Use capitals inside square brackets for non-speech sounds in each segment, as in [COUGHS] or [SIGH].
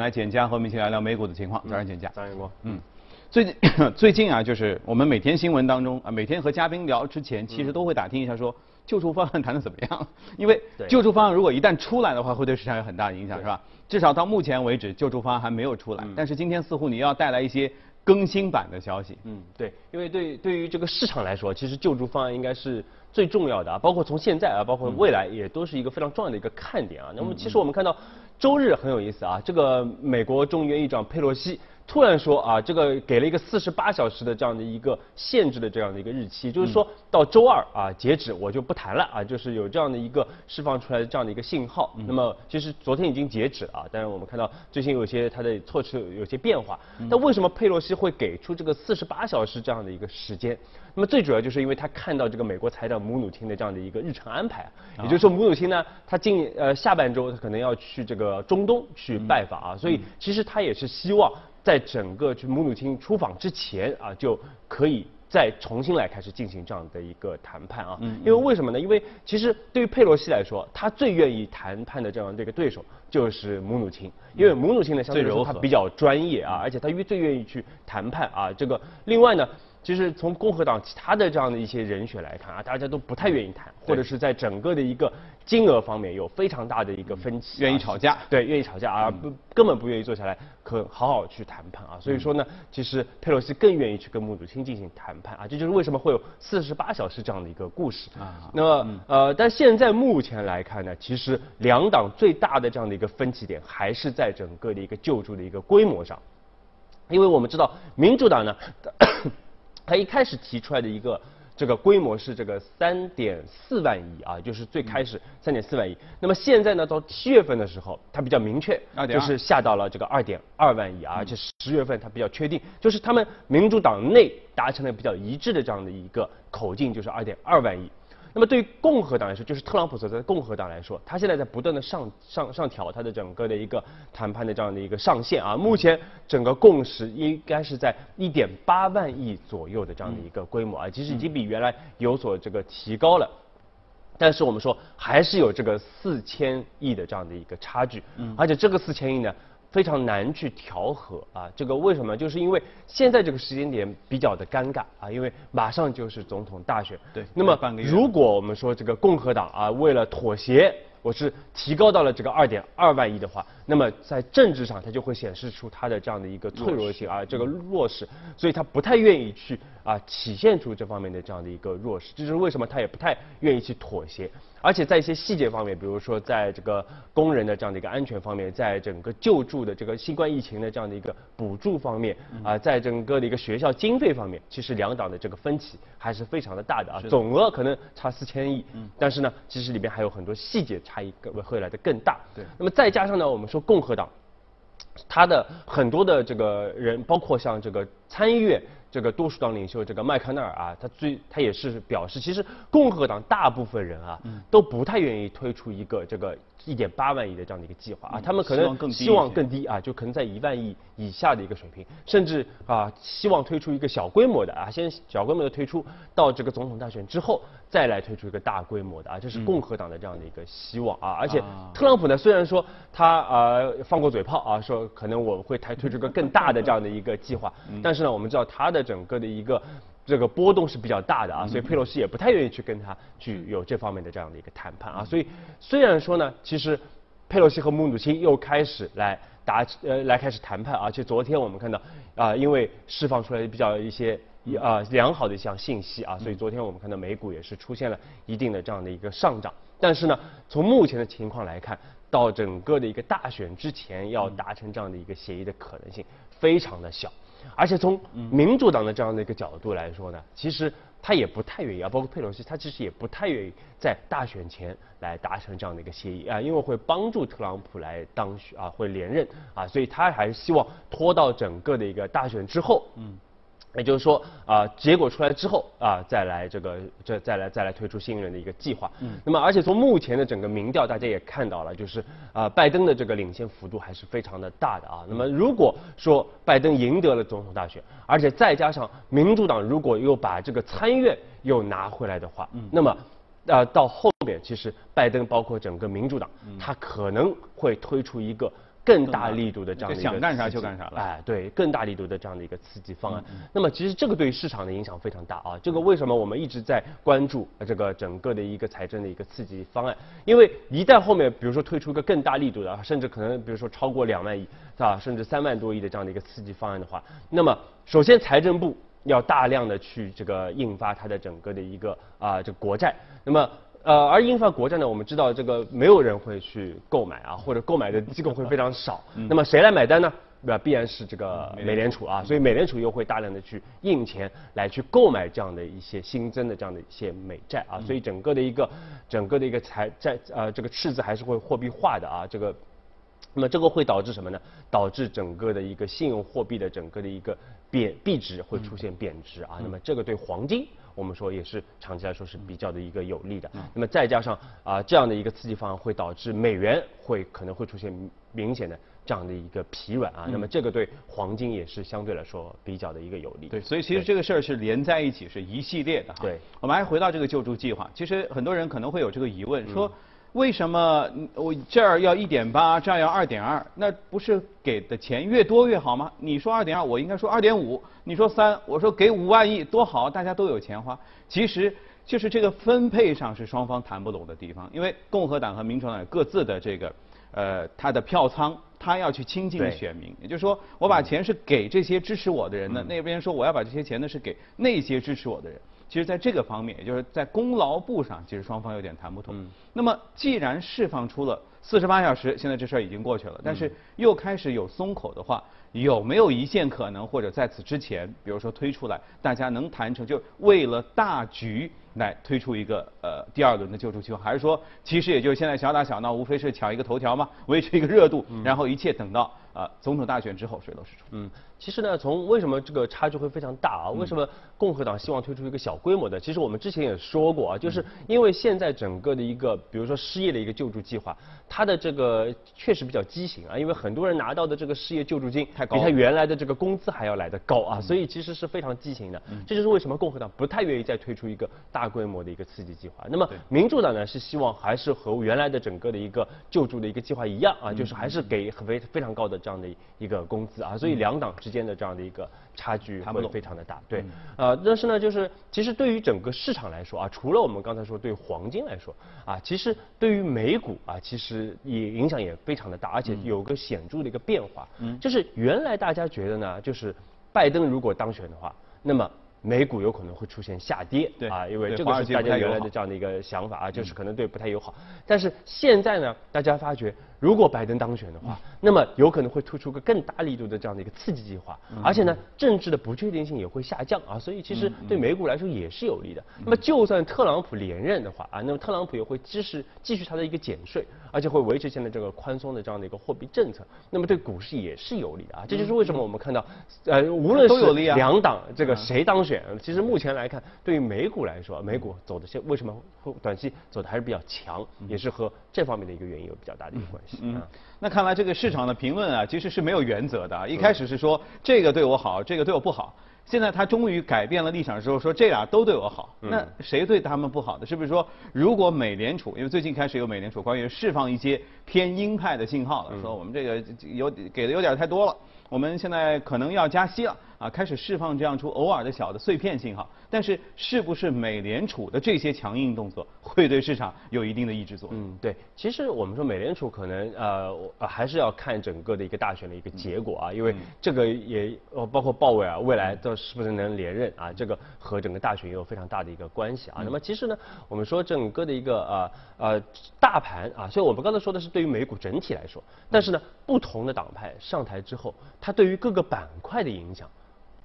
来简家和我们一起聊聊美股的情况。早上简家，张一国，嗯，最近 [COUGHS] 最近啊，就是我们每天新闻当中啊，每天和嘉宾聊之前，其实都会打听一下说救助方案谈的怎么样，因为救助方案如果一旦出来的话，会对市场有很大的影响，是吧？至少到目前为止，救助方案还没有出来，但是今天似乎你要带来一些更新版的消息。嗯，对，因为对对于这个市场来说，其实救助方案应该是最重要的啊，包括从现在啊，包括未来也都是一个非常重要的一个看点啊。那么其实我们看到周日很有意思啊，这个美国众议院议长佩洛西。突然说啊，这个给了一个四十八小时的这样的一个限制的这样的一个日期，就是说到周二啊截止我就不谈了啊，就是有这样的一个释放出来的这样的一个信号。那么其实昨天已经截止了啊，但是我们看到最近有些它的措施有些变化。那为什么佩洛西会给出这个四十八小时这样的一个时间？那么最主要就是因为他看到这个美国财长姆努钦的这样的一个日程安排啊，也就是说姆努钦呢，他今呃下半周他可能要去这个中东去拜访啊，所以其实他也是希望。在整个去母女亲出访之前啊，就可以再重新来开始进行这样的一个谈判啊。嗯。因为为什么呢？因为其实对于佩洛西来说，他最愿意谈判的这样的一个对手就是母女亲，因为母女亲呢相对来说他比较专业啊，而且他越最愿意去谈判啊。这个另外呢。其实从共和党其他的这样的一些人选来看啊，大家都不太愿意谈，或者是在整个的一个金额方面有非常大的一个分歧，愿意吵架，对，愿意吵架啊，不根本不愿意坐下来可好好去谈判啊。所以说呢，其实佩洛西更愿意去跟穆祖钦进行谈判啊，这就是为什么会有四十八小时这样的一个故事啊。那么呃，但现在目前来看呢，其实两党最大的这样的一个分歧点还是在整个的一个救助的一个规模上，因为我们知道民主党呢。[COUGHS] 他一开始提出来的一个这个规模是这个三点四万亿啊，就是最开始三点四万亿。那么现在呢，到七月份的时候，它比较明确，就是下到了这个二点二万亿啊，而且十月份它比较确定，就是他们民主党内达成了比较一致的这样的一个口径，就是二点二万亿。那么对于共和党来说，就是特朗普所在的共和党来说，他现在在不断的上上上调他的整个的一个谈判的这样的一个上限啊。目前整个共识应该是在一点八万亿左右的这样的一个规模啊，其实已经比原来有所这个提高了。但是我们说还是有这个四千亿的这样的一个差距，而且这个四千亿呢。非常难去调和啊，这个为什么？就是因为现在这个时间点比较的尴尬啊，因为马上就是总统大选。对。那么，如果我们说这个共和党啊，为了妥协，我是提高到了这个二点二万亿的话，那么在政治上它就会显示出它的这样的一个脆弱性啊，这个弱势，所以他不太愿意去啊体现出这方面的这样的一个弱势，这就是为什么他也不太愿意去妥协。而且在一些细节方面，比如说在这个工人的这样的一个安全方面，在整个救助的这个新冠疫情的这样的一个补助方面，啊，在整个的一个学校经费方面，其实两党的这个分歧还是非常的大的啊。总额可能差四千亿，但是呢，其实里面还有很多细节差异更会来的更大。对。那么再加上呢，我们说共和党，他的很多的这个人，包括像这个参议院。这个多数党领袖这个麦康奈尔啊，他最他也是表示，其实共和党大部分人啊，都不太愿意推出一个这个一点八万亿的这样的一个计划啊，他们可能希望更低啊，就可能在一万亿以下的一个水平，甚至啊希望推出一个小规模的啊，先小规模的推出到这个总统大选之后再来推出一个大规模的啊，这是共和党的这样的一个希望啊，而且特朗普呢虽然说他啊放过嘴炮啊，说可能我会推推出一个更大的这样的一个计划，但是呢我们知道他的。整个的一个这个波动是比较大的啊，所以佩洛西也不太愿意去跟他去有这方面的这样的一个谈判啊。所以虽然说呢，其实佩洛西和穆努钦又开始来达呃来开始谈判，而且昨天我们看到啊，因为释放出来比较一些啊良好的一项信息啊，所以昨天我们看到美股也是出现了一定的这样的一个上涨。但是呢，从目前的情况来看，到整个的一个大选之前要达成这样的一个协议的可能性非常的小。而且从民主党的这样的一个角度来说呢，其实他也不太愿意啊，包括佩洛西，他其实也不太愿意在大选前来达成这样的一个协议啊，因为会帮助特朗普来当选啊，会连任啊，所以他还是希望拖到整个的一个大选之后。嗯。也就是说啊，结果出来之后啊，再来这个这再来再来推出新一轮的一个计划。嗯。那么，而且从目前的整个民调，大家也看到了，就是啊，拜登的这个领先幅度还是非常的大的啊。那么，如果说拜登赢得了总统大选，而且再加上民主党如果又把这个参议院又拿回来的话，嗯。那么，啊，到后面其实拜登包括整个民主党，他可能会推出一个。更大力度的这样的一个想干啥就干啥了哎，对，更大力度的这样的一个刺激方案。那么其实这个对市场的影响非常大啊。这个为什么我们一直在关注呃这个整个的一个财政的一个刺激方案？因为一旦后面比如说推出一个更大力度的，甚至可能比如说超过两万亿，是吧？甚至三万多亿的这样的一个刺激方案的话，那么首先财政部要大量的去这个印发它的整个的一个啊这个国债，那么。呃，而印发国债呢，我们知道这个没有人会去购买啊，或者购买的机构会非常少。那么谁来买单呢？对吧？必然是这个美联储啊，所以美联储又会大量的去印钱来去购买这样的一些新增的这样的一些美债啊，所以整个的一个整个的一个财债呃这个赤字还是会货币化的啊，这个那么这个会导致什么呢？导致整个的一个信用货币的整个的一个贬币值会出现贬值啊。那么这个对黄金，我们说也是长期来说是比较的一个有利的。那么再加上啊这样的一个刺激方案，会导致美元会可能会出现明显的这样的一个疲软啊。那么这个对黄金也是相对来说比较的一个有利。对，所以其实这个事儿是连在一起，是一系列的哈。对，我们还回到这个救助计划，其实很多人可能会有这个疑问，说为什么嗯我这儿要一点八，这儿要二点二？那不是给的钱越多越好吗？你说二点二，我应该说二点五；你说三，我说给五万亿，多好，大家都有钱花。其实就是这个分配上是双方谈不拢的地方，因为共和党和民主党有各自的这个呃他的票仓，他要去亲近选民，也就是说，我把钱是给这些支持我的人的，那边说我要把这些钱呢是给那些支持我的人。其实，在这个方面，也就是在功劳簿上，其实双方有点谈不拢。那么，既然释放出了四十八小时，现在这事儿已经过去了，但是又开始有松口的话，有没有一线可能，或者在此之前，比如说推出来，大家能谈成，就为了大局来推出一个呃第二轮的救助计划，还是说，其实也就是现在小打小闹，无非是抢一个头条嘛，维持一个热度，然后一切等到啊、呃总统大选之后水落石出。嗯，其实呢，从为什么这个差距会非常大啊？为什么共和党希望推出一个小规模的？其实我们之前也说过啊，就是因为现在整个的一个，比如说失业的一个救助计划，它的这个确实比较畸形啊，因为很多人拿到的这个失业救助金太高比他原来的这个工资还要来得高啊，所以其实是非常畸形的。这就是为什么共和党不太愿意再推出一个大规模的一个刺激计划。那么民主党呢是希望还是和原来的整个的一个救助的一个计划一样啊，就是还是给很非非常高的这样的一个工资啊，所以两党之间的这样的一个差距会非常的大。对，呃，但是呢，就是其实对于整个市场来说啊，除了我们刚才说对黄金来说啊，其实对于美股啊，其实也影响也非常的大，而且有个显著的一个变化。嗯，就是原来大家觉得呢，就是拜登如果当选的话，那么。美股有可能会出现下跌，对啊，因为这个是大家原来的这样的一个想法啊，就是可能对不太友好。但是现在呢，大家发觉，如果拜登当选的话，那么有可能会推出个更大力度的这样的一个刺激计划，而且呢，政治的不确定性也会下降啊，所以其实对美股来说也是有利的。那么就算特朗普连任的话啊，那么特朗普也会继续继续他的一个减税，而且会维持现在这个宽松的这样的一个货币政策，那么对股市也是有利的啊。这就是为什么我们看到，呃，无论是两党这个谁当选，其实目前来看，对于美股来说，美股走的现为什么会短期走的还是比较强，也是和这方面的一个原因有比较大的一个关系。嗯啊，那看来这个市场的评论啊，其实是没有原则的啊。一开始是说这个对我好，这个对我不好。现在他终于改变了立场之后，说这俩都对我好。那谁对他们不好的？是不是说，如果美联储，因为最近开始有美联储官员释放一些偏鹰派的信号了，说我们这个有给的有点太多了，我们现在可能要加息了啊，开始释放这样出偶尔的小的碎片信号。但是，是不是美联储的这些强硬动作会对市场有一定的抑制作用？嗯，对，其实我们说美联储可能呃还是要看整个的一个大选的一个结果啊，因为这个也呃包括鲍威尔未来都是不是能连任啊，这个和整个大选也有非常大的一个关系啊。那么其实呢，我们说整个的一个呃呃大盘啊，所以我们刚才说的是对于美股整体来说，但是呢，不同的党派上台之后，它对于各个板块的影响。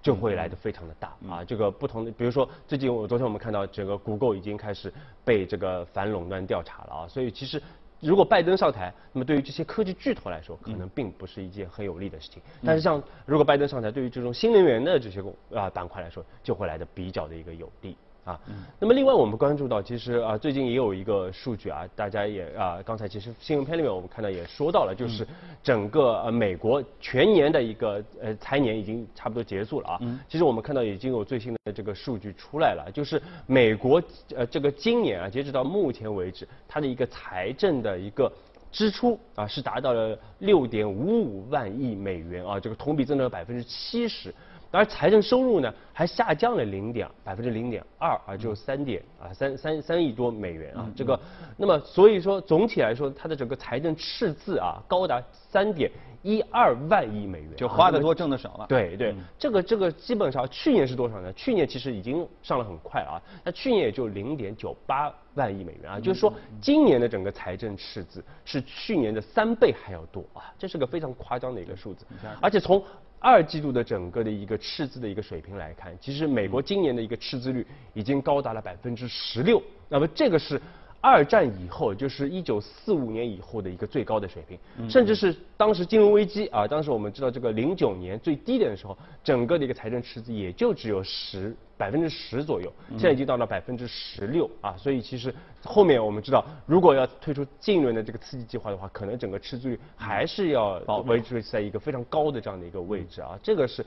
就会来的非常的大啊！这个不同的，比如说最近我昨天我们看到整个谷歌已经开始被这个反垄断调查了啊，所以其实如果拜登上台，那么对于这些科技巨头来说，可能并不是一件很有利的事情。但是像如果拜登上台，对于这种新能源的这些公啊板块来说，就会来的比较的一个有利。啊，那么另外我们关注到，其实啊最近也有一个数据啊，大家也啊刚才其实新闻片里面我们看到也说到了，就是整个呃美国全年的一个呃财年已经差不多结束了啊。其实我们看到已经有最新的这个数据出来了，就是美国呃这个今年啊截止到目前为止，它的一个财政的一个支出啊是达到了六点五五万亿美元啊，这个同比增长了百分之七十。而财政收入呢，还下降了零点百分之零点二啊，只有三点啊三三三亿多美元啊，这个，那么所以说总体来说，它的整个财政赤字啊，高达三点一二万亿美元，就花的多挣的少了。对对，这个这个基本上去年是多少呢？去年其实已经上了很快啊，那去年也就零点九八万亿美元啊，就是说今年的整个财政赤字是去年的三倍还要多啊，这是个非常夸张的一个数字，而且从二季度的整个的一个赤字的一个水平来看，其实美国今年的一个赤字率已经高达了百分之十六，那么这个是。二战以后，就是一九四五年以后的一个最高的水平，甚至是当时金融危机啊，当时我们知道这个零九年最低点的时候，整个的一个财政赤字也就只有十百分之十左右，现在已经到了百分之十六啊，所以其实后面我们知道，如果要推出近一轮的这个刺激计划的话，可能整个赤字率还是要维持在一个非常高的这样的一个位置啊，这个是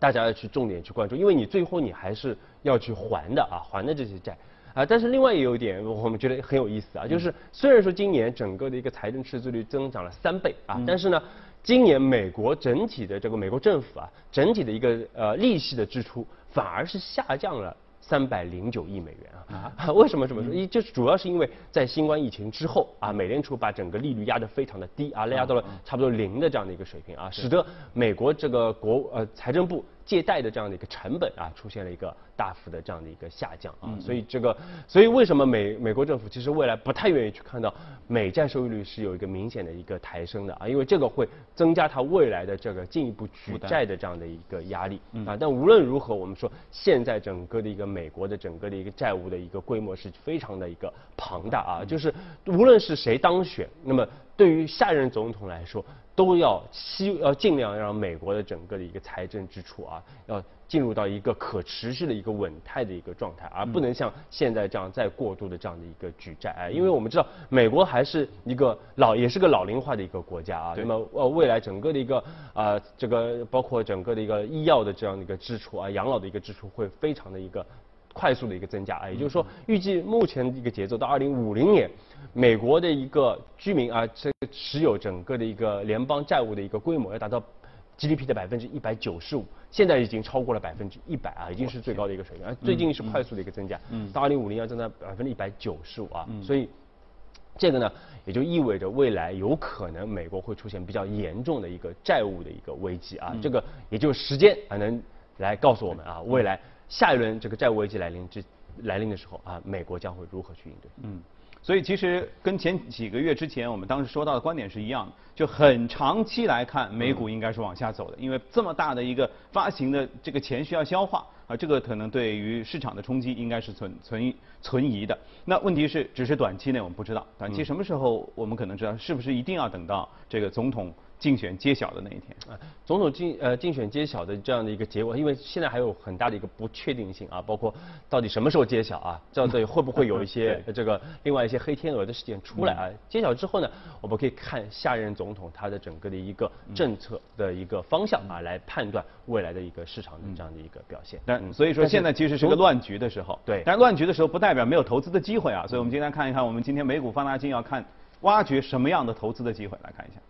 大家要去重点去关注，因为你最后你还是要去还的啊，还的这些债。啊，但是另外也有一点，我们觉得很有意思啊，就是虽然说今年整个的一个财政赤字率增长了三倍啊，但是呢，今年美国整体的这个美国政府啊，整体的一个呃利息的支出反而是下降了三百零九亿美元啊。[LAUGHS] 为什么这么说？一就是主要是因为在新冠疫情之后啊，美联储把整个利率压得非常的低啊，压到了差不多零的这样的一个水平啊，使得美国这个国呃财政部。借贷的这样的一个成本啊，出现了一个大幅的这样的一个下降啊，所以这个，所以为什么美美国政府其实未来不太愿意去看到美债收益率是有一个明显的一个抬升的啊，因为这个会增加它未来的这个进一步举债的这样的一个压力啊。但无论如何，我们说现在整个的一个美国的整个的一个债务的一个规模是非常的一个庞大啊，就是无论是谁当选，那么。对于下任总统来说，都要希要尽量让美国的整个的一个财政支出啊，要进入到一个可持续的一个稳态的一个状态，而不能像现在这样再过度的这样的一个举债。哎，因为我们知道美国还是一个老也是个老龄化的一个国家啊，那么呃未来整个的一个啊这个包括整个的一个医药的这样的一个支出啊，养老的一个支出会非常的一个。快速的一个增加啊，也就是说，预计目前一个节奏到二零五零年，美国的一个居民啊，这个持有整个的一个联邦债务的一个规模要达到 GDP 的百分之一百九十五，现在已经超过了百分之一百啊，已经是最高的一个水平啊，最近是快速的一个增加，到二零五零要增长百分之一百九十五啊，所以这个呢，也就意味着未来有可能美国会出现比较严重的一个债务的一个危机啊，这个也就时间啊能来告诉我们啊，未来。下一轮这个债务危机来临之来临的时候啊，美国将会如何去应对？嗯，所以其实跟前几个月之前我们当时说到的观点是一样的，就很长期来看，美股应该是往下走的，因为这么大的一个发行的这个钱需要消化啊，这个可能对于市场的冲击应该是存存存疑的。那问题是，只是短期内我们不知道，短期什么时候我们可能知道，是不是一定要等到这个总统？竞选揭晓的那一天啊，总统竞呃竞选揭晓的这样的一个结果，因为现在还有很大的一个不确定性啊，包括到底什么时候揭晓啊，这样子会不会有一些 [LAUGHS] 这个另外一些黑天鹅的事件出来啊？揭晓之后呢，我们可以看下任总统他的整个的一个政策的一个方向啊，来判断未来的一个市场的这样的一个表现。但所以说现在其实是个乱局的时候，对，但乱局的时候不代表没有投资的机会啊，所以我们今天看一看，我们今天美股放大镜要看挖掘什么样的投资的机会，来看一下。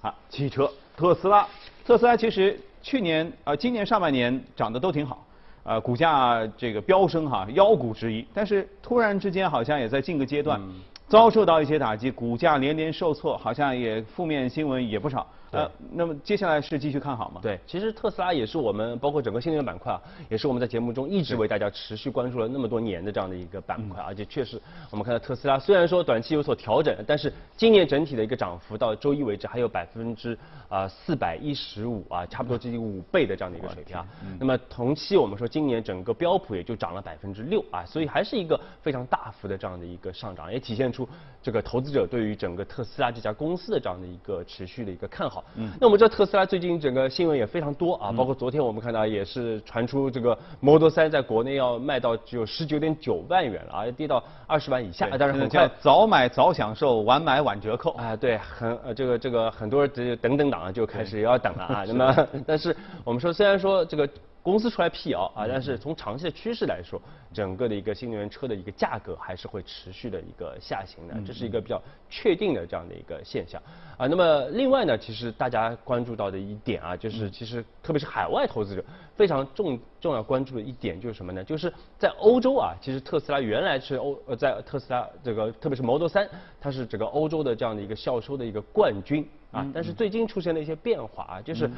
好，汽车，特斯拉，特斯拉其实去年呃今年上半年涨得都挺好，呃股价这个飙升哈，妖股之一，但是突然之间好像也在近个阶段遭受到一些打击，股价连连受挫，好像也负面新闻也不少。呃，那么接下来是继续看好吗？对，其实特斯拉也是我们包括整个新能源板块啊，也是我们在节目中一直为大家持续关注了那么多年的这样的一个板块，而且确实我们看到特斯拉虽然说短期有所调整，但是今年整体的一个涨幅到周一为止还有百分之啊四百一十五啊，差不多接近五倍的这样的一个水平啊。那么同期我们说今年整个标普也就涨了百分之六啊，所以还是一个非常大幅的这样的一个上涨，也体现出这个投资者对于整个特斯拉这家公司的这样的一个持续的一个看好。嗯，那我们知道特斯拉最近整个新闻也非常多啊，包括昨天我们看到也是传出这个 Model 3在国内要卖到只有十九点九万元了啊，要跌到二十万以下。但是很快早买早享受，晚买晚折扣啊，对，很呃这个这个很多人等等党就开始要等了啊。那么 [LAUGHS] 但是我们说虽然说这个。公司出来辟谣啊，但是从长期的趋势来说，整个的一个新能源车的一个价格还是会持续的一个下行的，这是一个比较确定的这样的一个现象啊。那么另外呢，其实大家关注到的一点啊，就是其实特别是海外投资者非常重重要关注的一点就是什么呢？就是在欧洲啊，其实特斯拉原来是欧呃在特斯拉这个特别是 Model 3，它是整个欧洲的这样的一个销售的一个冠军啊，但是最近出现了一些变化啊，就是。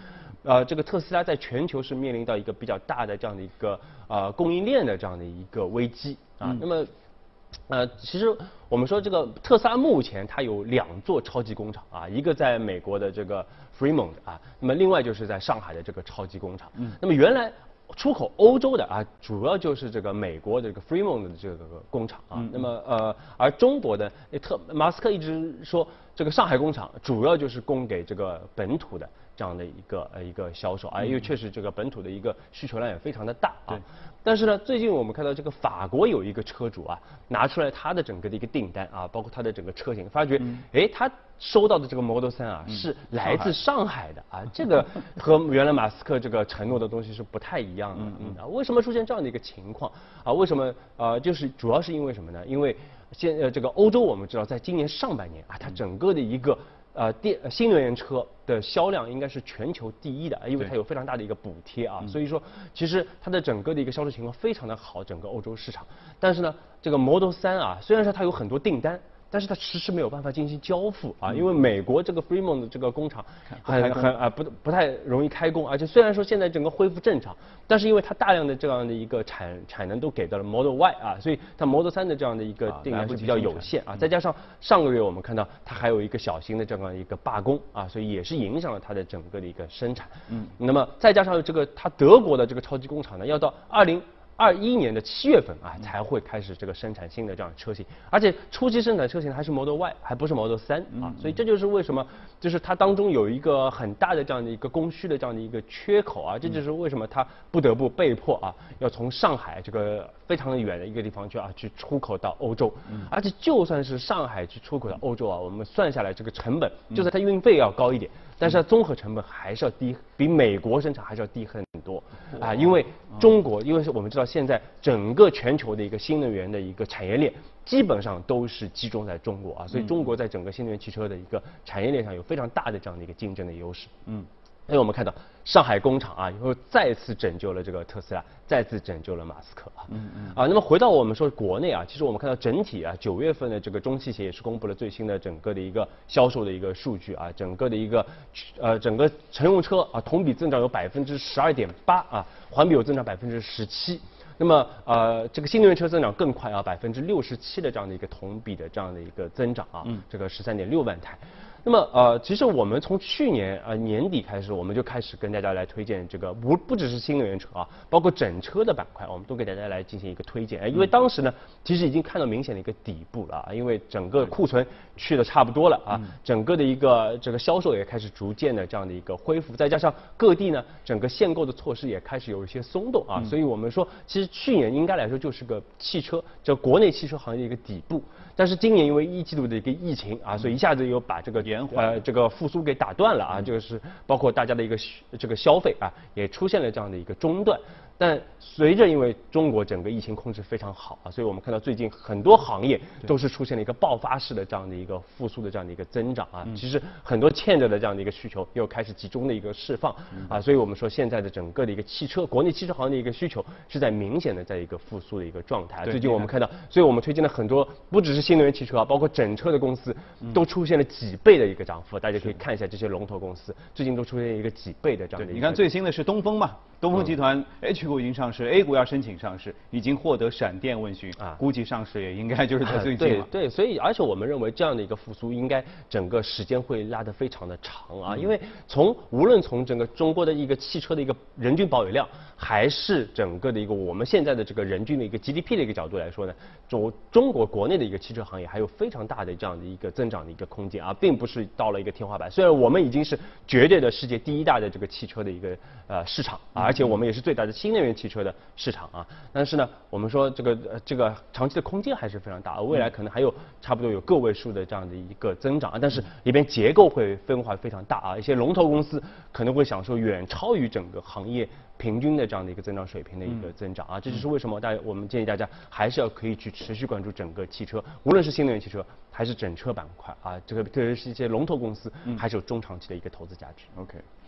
呃，这个特斯拉在全球是面临到一个比较大的这样的一个呃供应链的这样的一个危机啊。那么，呃，其实我们说这个特斯拉目前它有两座超级工厂啊，一个在美国的这个 Fremont 啊，那么另外就是在上海的这个超级工厂。嗯。那么原来出口欧洲的啊，主要就是这个美国的这个 Fremont 的这个工厂啊。嗯。那么呃，而中国的特马斯克一直说这个上海工厂主要就是供给这个本土的。这样的一个呃一个销售啊，因为确实这个本土的一个需求量也非常的大啊。但是呢，最近我们看到这个法国有一个车主啊，拿出来他的整个的一个订单啊，包括他的整个车型，发觉哎，他收到的这个 Model 3啊是来自上海的啊，这个和原来马斯克这个承诺的东西是不太一样的。嗯啊，为什么出现这样的一个情况啊？为什么呃就是主要是因为什么呢？因为现呃这个欧洲我们知道，在今年上半年啊，它整个的一个。呃，电新能源车的销量应该是全球第一的，因为它有非常大的一个补贴啊，所以说其实它的整个的一个销售情况非常的好，整个欧洲市场。但是呢，这个 Model 三啊，虽然说它有很多订单。但是它迟迟没有办法进行交付啊，因为美国这个 Fremont 的这个工厂很很啊不不太容易开工，而且虽然说现在整个恢复正常，但是因为它大量的这样的一个产产能都给到了 Model Y 啊，所以它 Model 3的这样的一个订单是比较有限啊，再加上上个月我们看到它还有一个小型的这样一个罢工啊，所以也是影响了它的整个的一个生产。嗯，那么再加上这个它德国的这个超级工厂呢，要到二零。二一年的七月份啊，才会开始这个生产新的这样车型，而且初期生产车型还是 Model Y，还不是 Model 3啊，所以这就是为什么，就是它当中有一个很大的这样的一个供需的这样的一个缺口啊，这就是为什么它不得不被迫啊，要从上海这个非常的远的一个地方去啊去出口到欧洲，而且就算是上海去出口到欧洲啊，我们算下来这个成本，就算它运费要高一点。但是它综合成本还是要低，比美国生产还是要低很多啊！因为中国，因为是我们知道现在整个全球的一个新能源的一个产业链基本上都是集中在中国啊，所以中国在整个新能源汽车的一个产业链上有非常大的这样的一个竞争的优势。嗯。所以我们看到上海工厂啊，又再次拯救了这个特斯拉，再次拯救了马斯克啊。嗯嗯。啊，那么回到我们说国内啊，其实我们看到整体啊，九月份的这个中汽协也是公布了最新的整个的一个销售的一个数据啊，整个的一个呃整个乘用车啊，同比增长有百分之十二点八啊，环比有增长百分之十七。那么呃这个新能源车增长更快啊，百分之六十七的这样的一个同比的这样的一个增长啊，这个十三点六万台。那么呃，其实我们从去年呃年底开始，我们就开始跟大家来推荐这个不不只是新能源车啊，包括整车的板块，我们都给大家来进行一个推荐。因为当时呢，其实已经看到明显的一个底部了啊，因为整个库存去的差不多了啊，整个的一个这个销售也开始逐渐的这样的一个恢复，再加上各地呢整个限购的措施也开始有一些松动啊，所以我们说其实去年应该来说就是个汽车就国内汽车行业一个底部。但是今年因为一季度的一个疫情啊，所以一下子又把这个呃这个复苏给打断了啊，就是包括大家的一个这个消费啊，也出现了这样的一个中断。但随着因为中国整个疫情控制非常好啊，所以我们看到最近很多行业都是出现了一个爆发式的这样的一个复苏的这样的一个增长啊。其实很多欠着的这样的一个需求又开始集中的一个释放啊，所以我们说现在的整个的一个汽车国内汽车行业的一个需求是在明显的在一个复苏的一个状态。最近我们看到，所以我们推荐了很多不只是新能源汽车啊，包括整车的公司都出现了几倍的一个涨幅。大家可以看一下这些龙头公司最近都出现一个几倍的这样的。你看最新的是东风嘛，东风集团 H。股已经上市，A 股要申请上市，已经获得闪电问询啊，估计上市也应该就是在最近了。对对，所以而且我们认为这样的一个复苏，应该整个时间会拉得非常的长啊，因为从无论从整个中国的一个汽车的一个人均保有量，还是整个的一个我们现在的这个人均的一个 GDP 的一个角度来说呢，中中国国内的一个汽车行业还有非常大的这样的一个增长的一个空间啊，并不是到了一个天花板。虽然我们已经是绝对的世界第一大的这个汽车的一个呃市场啊，而且我们也是最大的新能能源汽车的市场啊。但是呢，我们说这个呃这个长期的空间还是非常大，未来可能还有差不多有个位数的这样的一个增长啊。但是里边结构会分化非常大啊，一些龙头公司可能会享受远超于整个行业。平均的这样的一个增长水平的一个增长啊，这就是为什么大家我们建议大家还是要可以去持续关注整个汽车，无论是新能源汽车还是整车板块啊，这个特别是一些龙头公司，还是有中长期的一个投资价值。OK。